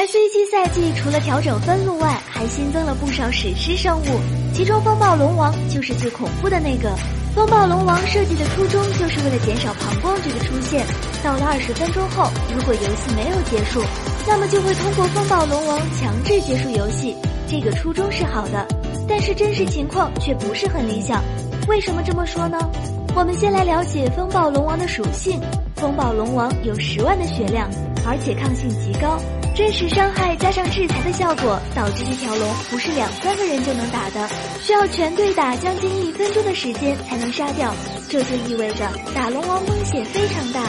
SAG 赛季除了调整分路外，还新增了不少史诗生物，其中风暴龙王就是最恐怖的那个。风暴龙王设计的初衷就是为了减少膀胱局的出现。到了二十分钟后，如果游戏没有结束，那么就会通过风暴龙王强制结束游戏。这个初衷是好的，但是真实情况却不是很理想。为什么这么说呢？我们先来了解风暴龙王的属性。风暴龙王有十万的血量，而且抗性极高。真实伤害加上制裁的效果，导致这条龙不是两三个人就能打的，需要全队打将近一分钟的时间才能杀掉。这就意味着打龙王风险非常大。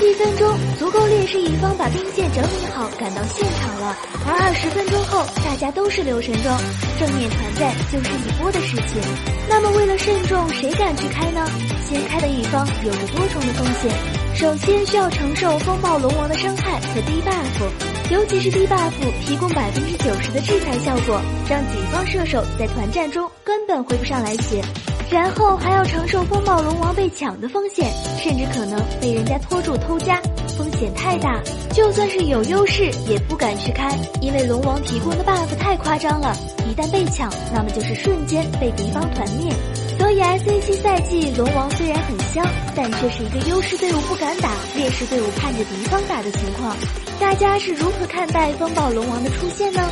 一分钟足够劣势一方把兵线整理好赶到现场了，而二十分钟后大家都是流神装，正面团战就是一波的事情。那么为了慎重，谁敢去开呢？先开的一方有着多重的风险，首先需要承受风暴龙王的伤害和低 buff。尤其是低 buff 提供百分之九十的制裁效果，让己方射手在团战中根本回不上来血，然后还要承受风暴龙王被抢的风险，甚至可能被人家拖住偷家，风险太大。就算是有优势，也不敢去开，因为龙王提供的 buff 太夸张了，一旦被抢，那么就是瞬间被敌方团灭。所以 S A 七赛季龙王虽然很香，但却是一个优势队伍不敢打，劣势队伍盼着敌方打的情况。大家是如何看待风暴龙王的出现呢？